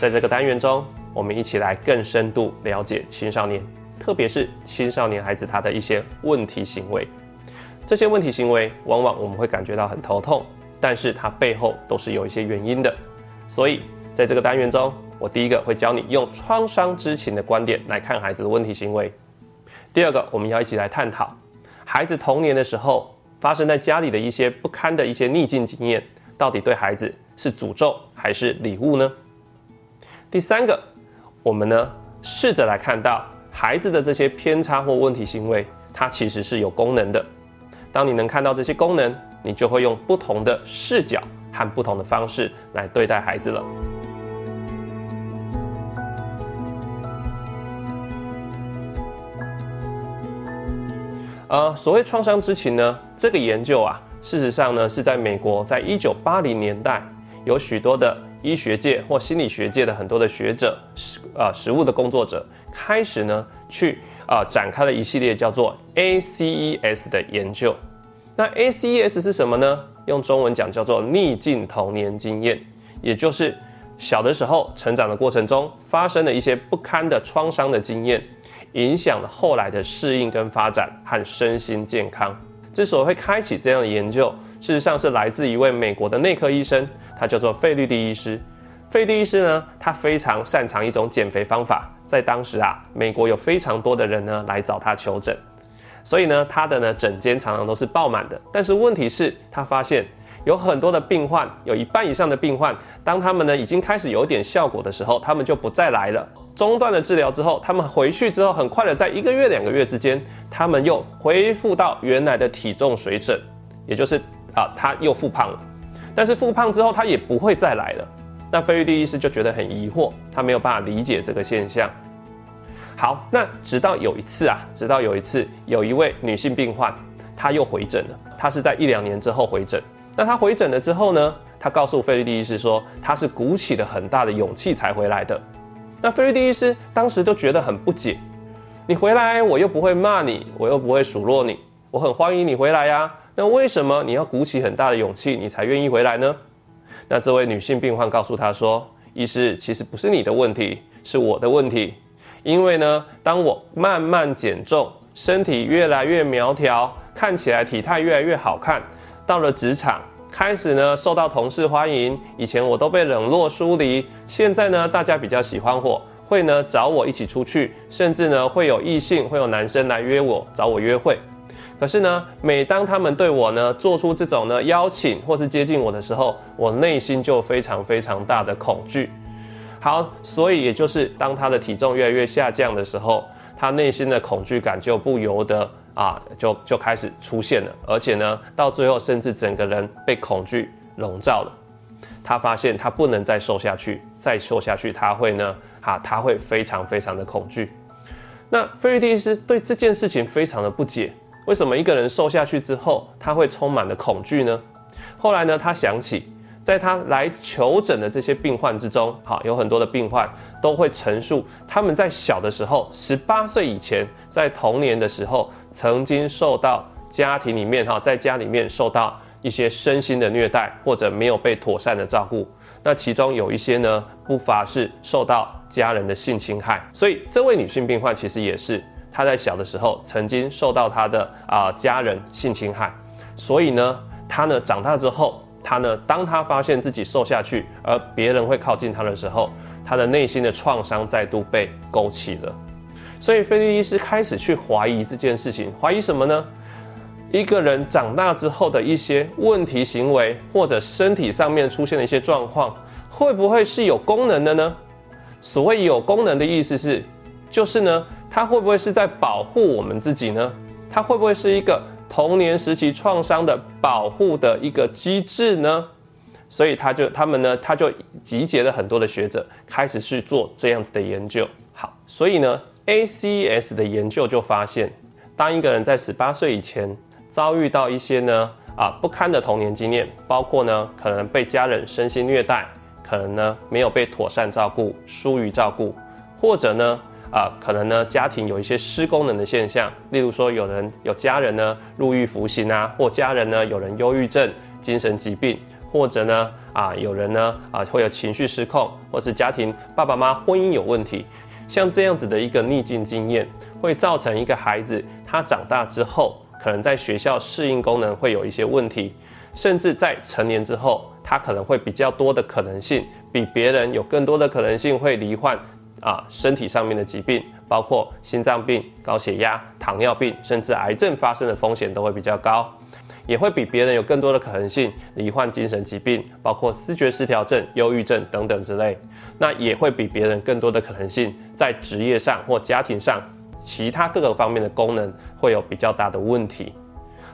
在这个单元中，我们一起来更深度了解青少年，特别是青少年孩子他的一些问题行为。这些问题行为往往我们会感觉到很头痛，但是它背后都是有一些原因的。所以在这个单元中，我第一个会教你用创伤知情的观点来看孩子的问题行为。第二个，我们要一起来探讨孩子童年的时候发生在家里的一些不堪的一些逆境经验，到底对孩子是诅咒还是礼物呢？第三个，我们呢试着来看到孩子的这些偏差或问题行为，它其实是有功能的。当你能看到这些功能，你就会用不同的视角和不同的方式来对待孩子了。呃，所谓创伤知情呢，这个研究啊，事实上呢是在美国，在一九八零年代，有许多的。医学界或心理学界的很多的学者，食啊食物的工作者，开始呢去啊展开了一系列叫做 ACES 的研究。那 ACES 是什么呢？用中文讲叫做逆境童年经验，也就是小的时候成长的过程中发生的一些不堪的创伤的经验，影响了后来的适应跟发展和身心健康。之所以会开启这样的研究，事实上是来自一位美国的内科医生。他叫做费律蒂医师，费律医师呢，他非常擅长一种减肥方法。在当时啊，美国有非常多的人呢来找他求诊，所以呢，他的呢诊间常常都是爆满的。但是问题是，他发现有很多的病患，有一半以上的病患，当他们呢已经开始有点效果的时候，他们就不再来了。中断了治疗之后，他们回去之后，很快的在一个月、两个月之间，他们又恢复到原来的体重水准，也就是啊，他又复胖了。但是复胖之后，他也不会再来了。那菲律宾医师就觉得很疑惑，他没有办法理解这个现象。好，那直到有一次啊，直到有一次，有一位女性病患，她又回诊了。她是在一两年之后回诊。那她回诊了之后呢，她告诉菲律宾医师说，她是鼓起了很大的勇气才回来的。那菲律宾医师当时都觉得很不解：你回来，我又不会骂你，我又不会数落你，我很欢迎你回来呀。那为什么你要鼓起很大的勇气，你才愿意回来呢？那这位女性病患告诉他说：“医师，其实不是你的问题，是我的问题。因为呢，当我慢慢减重，身体越来越苗条，看起来体态越来越好看，到了职场，开始呢受到同事欢迎。以前我都被冷落疏离，现在呢大家比较喜欢我，会呢找我一起出去，甚至呢会有异性，会有男生来约我，找我约会。”可是呢，每当他们对我呢做出这种呢邀请或是接近我的时候，我内心就非常非常大的恐惧。好，所以也就是当他的体重越来越下降的时候，他内心的恐惧感就不由得啊，就就开始出现了，而且呢，到最后甚至整个人被恐惧笼罩了。他发现他不能再瘦下去，再瘦下去他会呢，啊，他会非常非常的恐惧。那菲律宾斯对这件事情非常的不解。为什么一个人瘦下去之后，他会充满了恐惧呢？后来呢，他想起，在他来求诊的这些病患之中，好，有很多的病患都会陈述他们在小的时候，十八岁以前，在童年的时候，曾经受到家庭里面哈，在家里面受到一些身心的虐待，或者没有被妥善的照顾。那其中有一些呢，不乏是受到家人的性侵害。所以这位女性病患其实也是。他在小的时候曾经受到他的啊家人性侵害，所以呢，他呢长大之后，他呢当他发现自己瘦下去，而别人会靠近他的时候，他的内心的创伤再度被勾起了。所以菲利医师开始去怀疑这件事情，怀疑什么呢？一个人长大之后的一些问题行为，或者身体上面出现的一些状况，会不会是有功能的呢？所谓有功能的意思是，就是呢。它会不会是在保护我们自己呢？它会不会是一个童年时期创伤的保护的一个机制呢？所以他就他们呢，他就集结了很多的学者，开始去做这样子的研究。好，所以呢，A C S 的研究就发现，当一个人在十八岁以前遭遇到一些呢啊不堪的童年经验，包括呢可能被家人身心虐待，可能呢没有被妥善照顾、疏于照顾，或者呢。啊，可能呢，家庭有一些失功能的现象，例如说，有人有家人呢入狱服刑啊，或家人呢有人忧郁症、精神疾病，或者呢啊有人呢啊会有情绪失控，或是家庭爸爸妈妈婚姻有问题，像这样子的一个逆境经验，会造成一个孩子他长大之后，可能在学校适应功能会有一些问题，甚至在成年之后，他可能会比较多的可能性，比别人有更多的可能性会罹患啊身体上面的疾病。包括心脏病、高血压、糖尿病，甚至癌症发生的风险都会比较高，也会比别人有更多的可能性罹患精神疾病，包括思觉失调症、忧郁症等等之类。那也会比别人更多的可能性在职业上或家庭上其他各个方面的功能会有比较大的问题。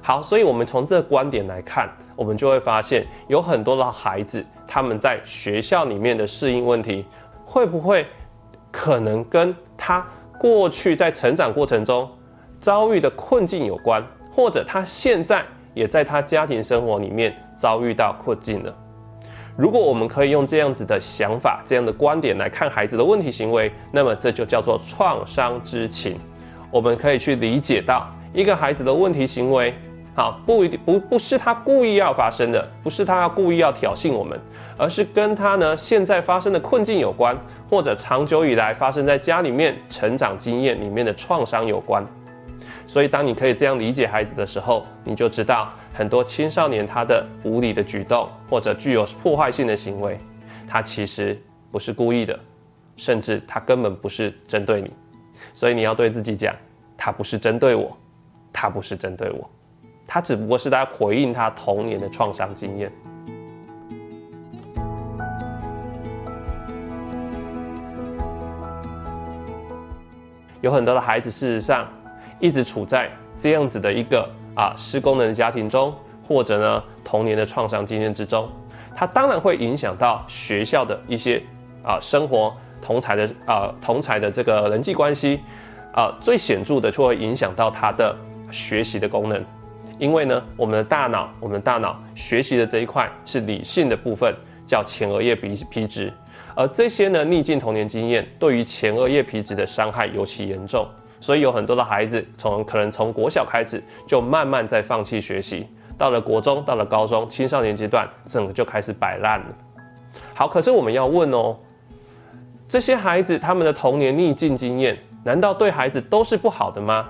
好，所以我们从这个观点来看，我们就会发现有很多的孩子他们在学校里面的适应问题，会不会可能跟他。过去在成长过程中遭遇的困境有关，或者他现在也在他家庭生活里面遭遇到困境了。如果我们可以用这样子的想法、这样的观点来看孩子的问题行为，那么这就叫做创伤知情。我们可以去理解到一个孩子的问题行为。好，不一定不不是他故意要发生的，不是他要故意要挑衅我们，而是跟他呢现在发生的困境有关，或者长久以来发生在家里面成长经验里面的创伤有关。所以，当你可以这样理解孩子的时候，你就知道很多青少年他的无理的举动或者具有破坏性的行为，他其实不是故意的，甚至他根本不是针对你。所以你要对自己讲，他不是针对我，他不是针对我。他只不过是在回应他童年的创伤经验。有很多的孩子，事实上一直处在这样子的一个啊失功能的家庭中，或者呢童年的创伤经验之中，他当然会影响到学校的一些啊生活同才的啊同才的这个人际关系啊，最显著的就会影响到他的学习的功能。因为呢，我们的大脑，我们的大脑学习的这一块是理性的部分，叫前额叶皮皮质，而这些呢逆境童年经验对于前额叶皮质的伤害尤其严重，所以有很多的孩子从可能从国小开始就慢慢在放弃学习，到了国中，到了高中，青少年阶段，整个就开始摆烂了。好，可是我们要问哦，这些孩子他们的童年逆境经验，难道对孩子都是不好的吗？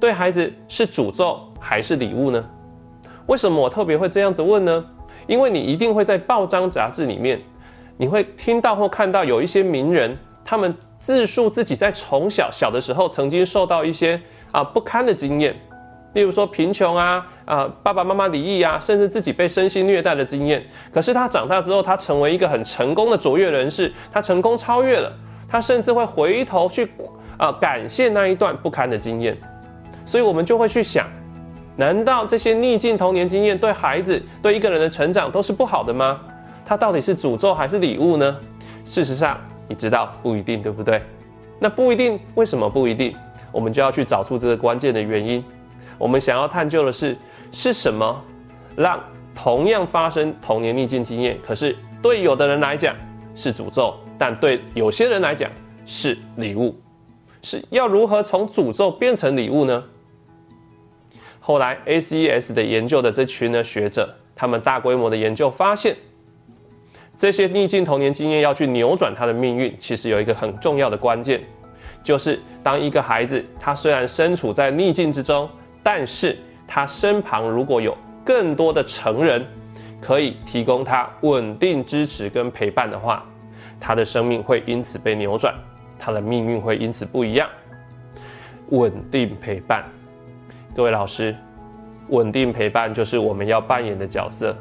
对孩子是诅咒？还是礼物呢？为什么我特别会这样子问呢？因为你一定会在报章杂志里面，你会听到或看到有一些名人，他们自述自己在从小小的时候曾经受到一些啊不堪的经验，例如说贫穷啊啊爸爸妈妈离异啊，甚至自己被身心虐待的经验。可是他长大之后，他成为一个很成功的卓越人士，他成功超越了，他甚至会回头去啊感谢那一段不堪的经验。所以我们就会去想。难道这些逆境童年经验对孩子、对一个人的成长都是不好的吗？它到底是诅咒还是礼物呢？事实上，你知道不一定，对不对？那不一定，为什么不一定？我们就要去找出这个关键的原因。我们想要探究的是，是什么让同样发生童年逆境经验，可是对有的人来讲是诅咒，但对有些人来讲是礼物？是要如何从诅咒变成礼物呢？后来，ACES 的研究的这群的学者，他们大规模的研究发现，这些逆境童年经验要去扭转他的命运，其实有一个很重要的关键，就是当一个孩子他虽然身处在逆境之中，但是他身旁如果有更多的成人可以提供他稳定支持跟陪伴的话，他的生命会因此被扭转，他的命运会因此不一样。稳定陪伴。各位老师，稳定陪伴就是我们要扮演的角色。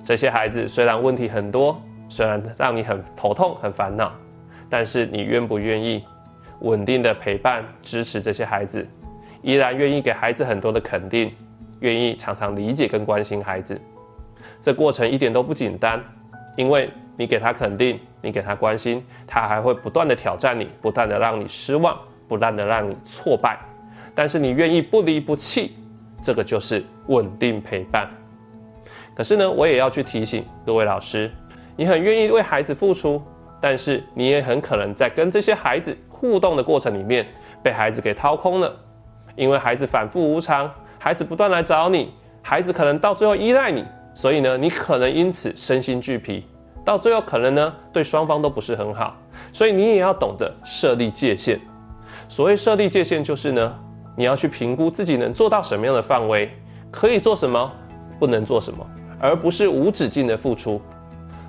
这些孩子虽然问题很多，虽然让你很头痛、很烦恼，但是你愿不愿意稳定的陪伴、支持这些孩子？依然愿意给孩子很多的肯定，愿意常常理解跟关心孩子。这过程一点都不简单，因为你给他肯定，你给他关心，他还会不断的挑战你，不断的让你失望，不断的让你挫败。但是你愿意不离不弃，这个就是稳定陪伴。可是呢，我也要去提醒各位老师，你很愿意为孩子付出，但是你也很可能在跟这些孩子互动的过程里面，被孩子给掏空了。因为孩子反复无常，孩子不断来找你，孩子可能到最后依赖你，所以呢，你可能因此身心俱疲，到最后可能呢，对双方都不是很好。所以你也要懂得设立界限。所谓设立界限，就是呢，你要去评估自己能做到什么样的范围，可以做什么，不能做什么，而不是无止境的付出。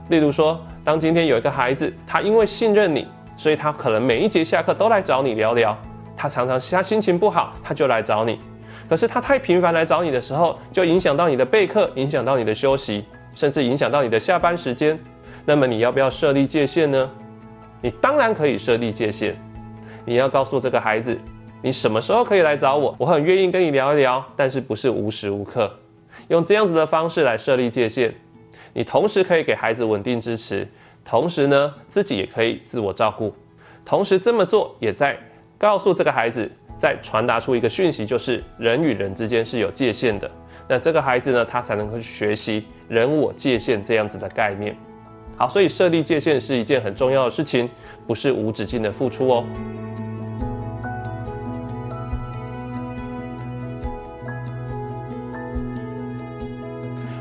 例如说，当今天有一个孩子，他因为信任你，所以他可能每一节下课都来找你聊聊。他常常他心情不好，他就来找你。可是他太频繁来找你的时候，就影响到你的备课，影响到你的休息，甚至影响到你的下班时间。那么你要不要设立界限呢？你当然可以设立界限。你要告诉这个孩子，你什么时候可以来找我，我很愿意跟你聊一聊，但是不是无时无刻。用这样子的方式来设立界限，你同时可以给孩子稳定支持，同时呢自己也可以自我照顾，同时这么做也在告诉这个孩子。再传达出一个讯息，就是人与人之间是有界限的。那这个孩子呢，他才能够去学习人我界限这样子的概念。好，所以设立界限是一件很重要的事情，不是无止境的付出哦。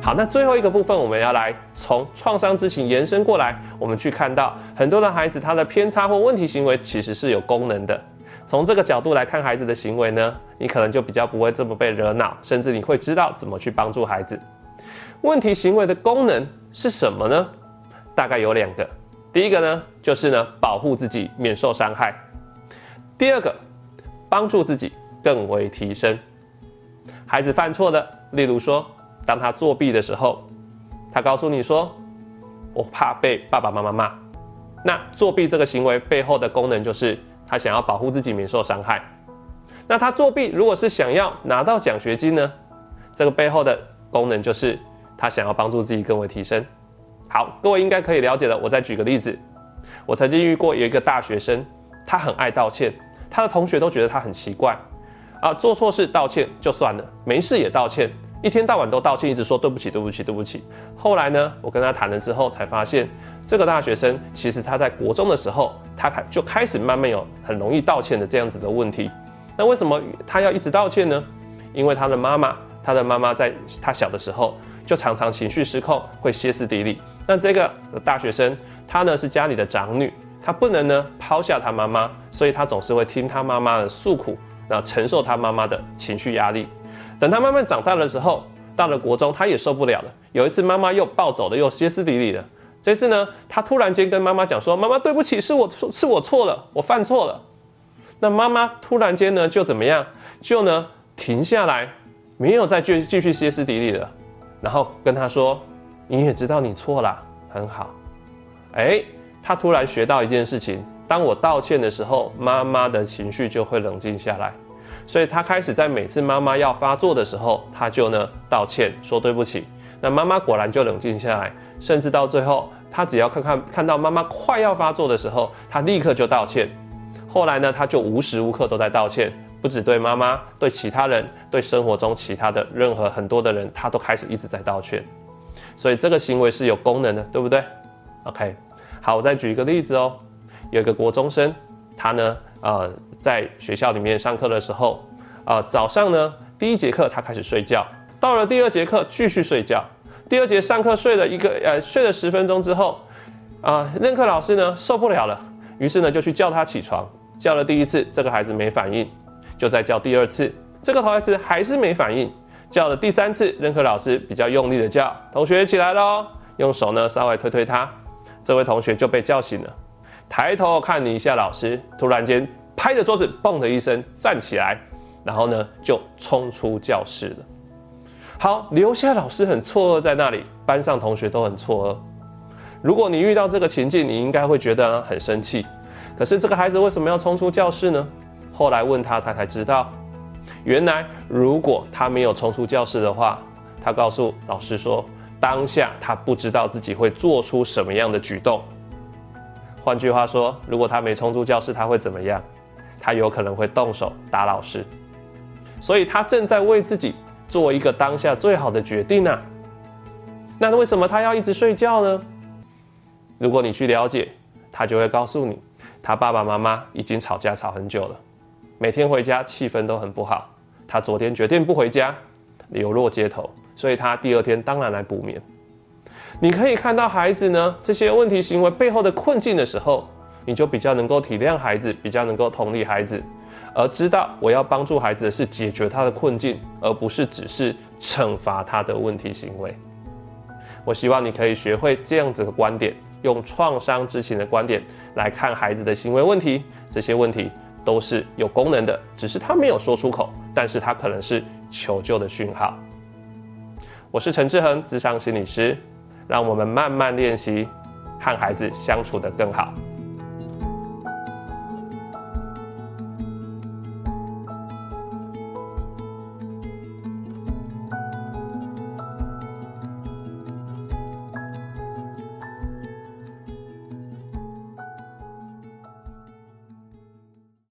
好，那最后一个部分，我们要来从创伤之情延伸过来，我们去看到很多的孩子他的偏差或问题行为其实是有功能的。从这个角度来看孩子的行为呢，你可能就比较不会这么被惹恼，甚至你会知道怎么去帮助孩子。问题行为的功能是什么呢？大概有两个。第一个呢，就是呢保护自己免受伤害；第二个，帮助自己更为提升。孩子犯错的，例如说，当他作弊的时候，他告诉你说：“我怕被爸爸妈妈骂。”那作弊这个行为背后的功能就是。他想要保护自己免受伤害，那他作弊如果是想要拿到奖学金呢？这个背后的功能就是他想要帮助自己更为提升。好，各位应该可以了解的。我再举个例子，我曾经遇过有一个大学生，他很爱道歉，他的同学都觉得他很奇怪啊，做错事道歉就算了，没事也道歉。一天到晚都道歉，一直说对不起，对不起，对不起。后来呢，我跟他谈了之后，才发现这个大学生其实他在国中的时候，他开就开始慢慢有很容易道歉的这样子的问题。那为什么他要一直道歉呢？因为他的妈妈，他的妈妈在他小的时候就常常情绪失控，会歇斯底里。那这个大学生他呢是家里的长女，他不能呢抛下他妈妈，所以他总是会听他妈妈的诉苦，然后承受他妈妈的情绪压力。等他慢慢长大的时候，到了国中，他也受不了了。有一次，妈妈又暴走了，又歇斯底里的。这次呢，他突然间跟妈妈讲说：“妈妈，对不起，是我错，是我错了，我犯错了。”那妈妈突然间呢，就怎么样？就呢停下来，没有再继继续歇斯底里了，然后跟他说：“你也知道你错了，很好。”哎，他突然学到一件事情：当我道歉的时候，妈妈的情绪就会冷静下来。所以他开始在每次妈妈要发作的时候，他就呢道歉说对不起。那妈妈果然就冷静下来，甚至到最后，他只要看看看到妈妈快要发作的时候，他立刻就道歉。后来呢，他就无时无刻都在道歉，不止对妈妈，对其他人，对生活中其他的任何很多的人，他都开始一直在道歉。所以这个行为是有功能的，对不对？OK，好，我再举一个例子哦，有一个国中生，他呢。呃，在学校里面上课的时候，啊，早上呢第一节课他开始睡觉，到了第二节课继续睡觉，第二节上课睡了一个呃睡了十分钟之后，啊，任课老师呢受不了了，于是呢就去叫他起床，叫了第一次这个孩子没反应，就再叫第二次，这个孩子还是没反应，叫了第三次，任课老师比较用力的叫同学起来喽，用手呢稍微推推他，这位同学就被叫醒了。抬头看你一下，老师突然间拍着桌子，嘣的一声站起来，然后呢就冲出教室了。好，留下老师很错愕在那里，班上同学都很错愕。如果你遇到这个情境，你应该会觉得很生气。可是这个孩子为什么要冲出教室呢？后来问他，他才知道，原来如果他没有冲出教室的话，他告诉老师说，当下他不知道自己会做出什么样的举动。换句话说，如果他没冲出教室，他会怎么样？他有可能会动手打老师。所以他正在为自己做一个当下最好的决定呢。那为什么他要一直睡觉呢？如果你去了解，他就会告诉你，他爸爸妈妈已经吵架吵很久了，每天回家气氛都很不好。他昨天决定不回家，流落街头，所以他第二天当然来补眠。你可以看到孩子呢这些问题行为背后的困境的时候，你就比较能够体谅孩子，比较能够同理孩子，而知道我要帮助孩子的是解决他的困境，而不是只是惩罚他的问题行为。我希望你可以学会这样子的观点，用创伤知情的观点来看孩子的行为问题，这些问题都是有功能的，只是他没有说出口，但是他可能是求救的讯号。我是陈志恒，智商心理师，让我们慢慢练习和孩子相处的更好。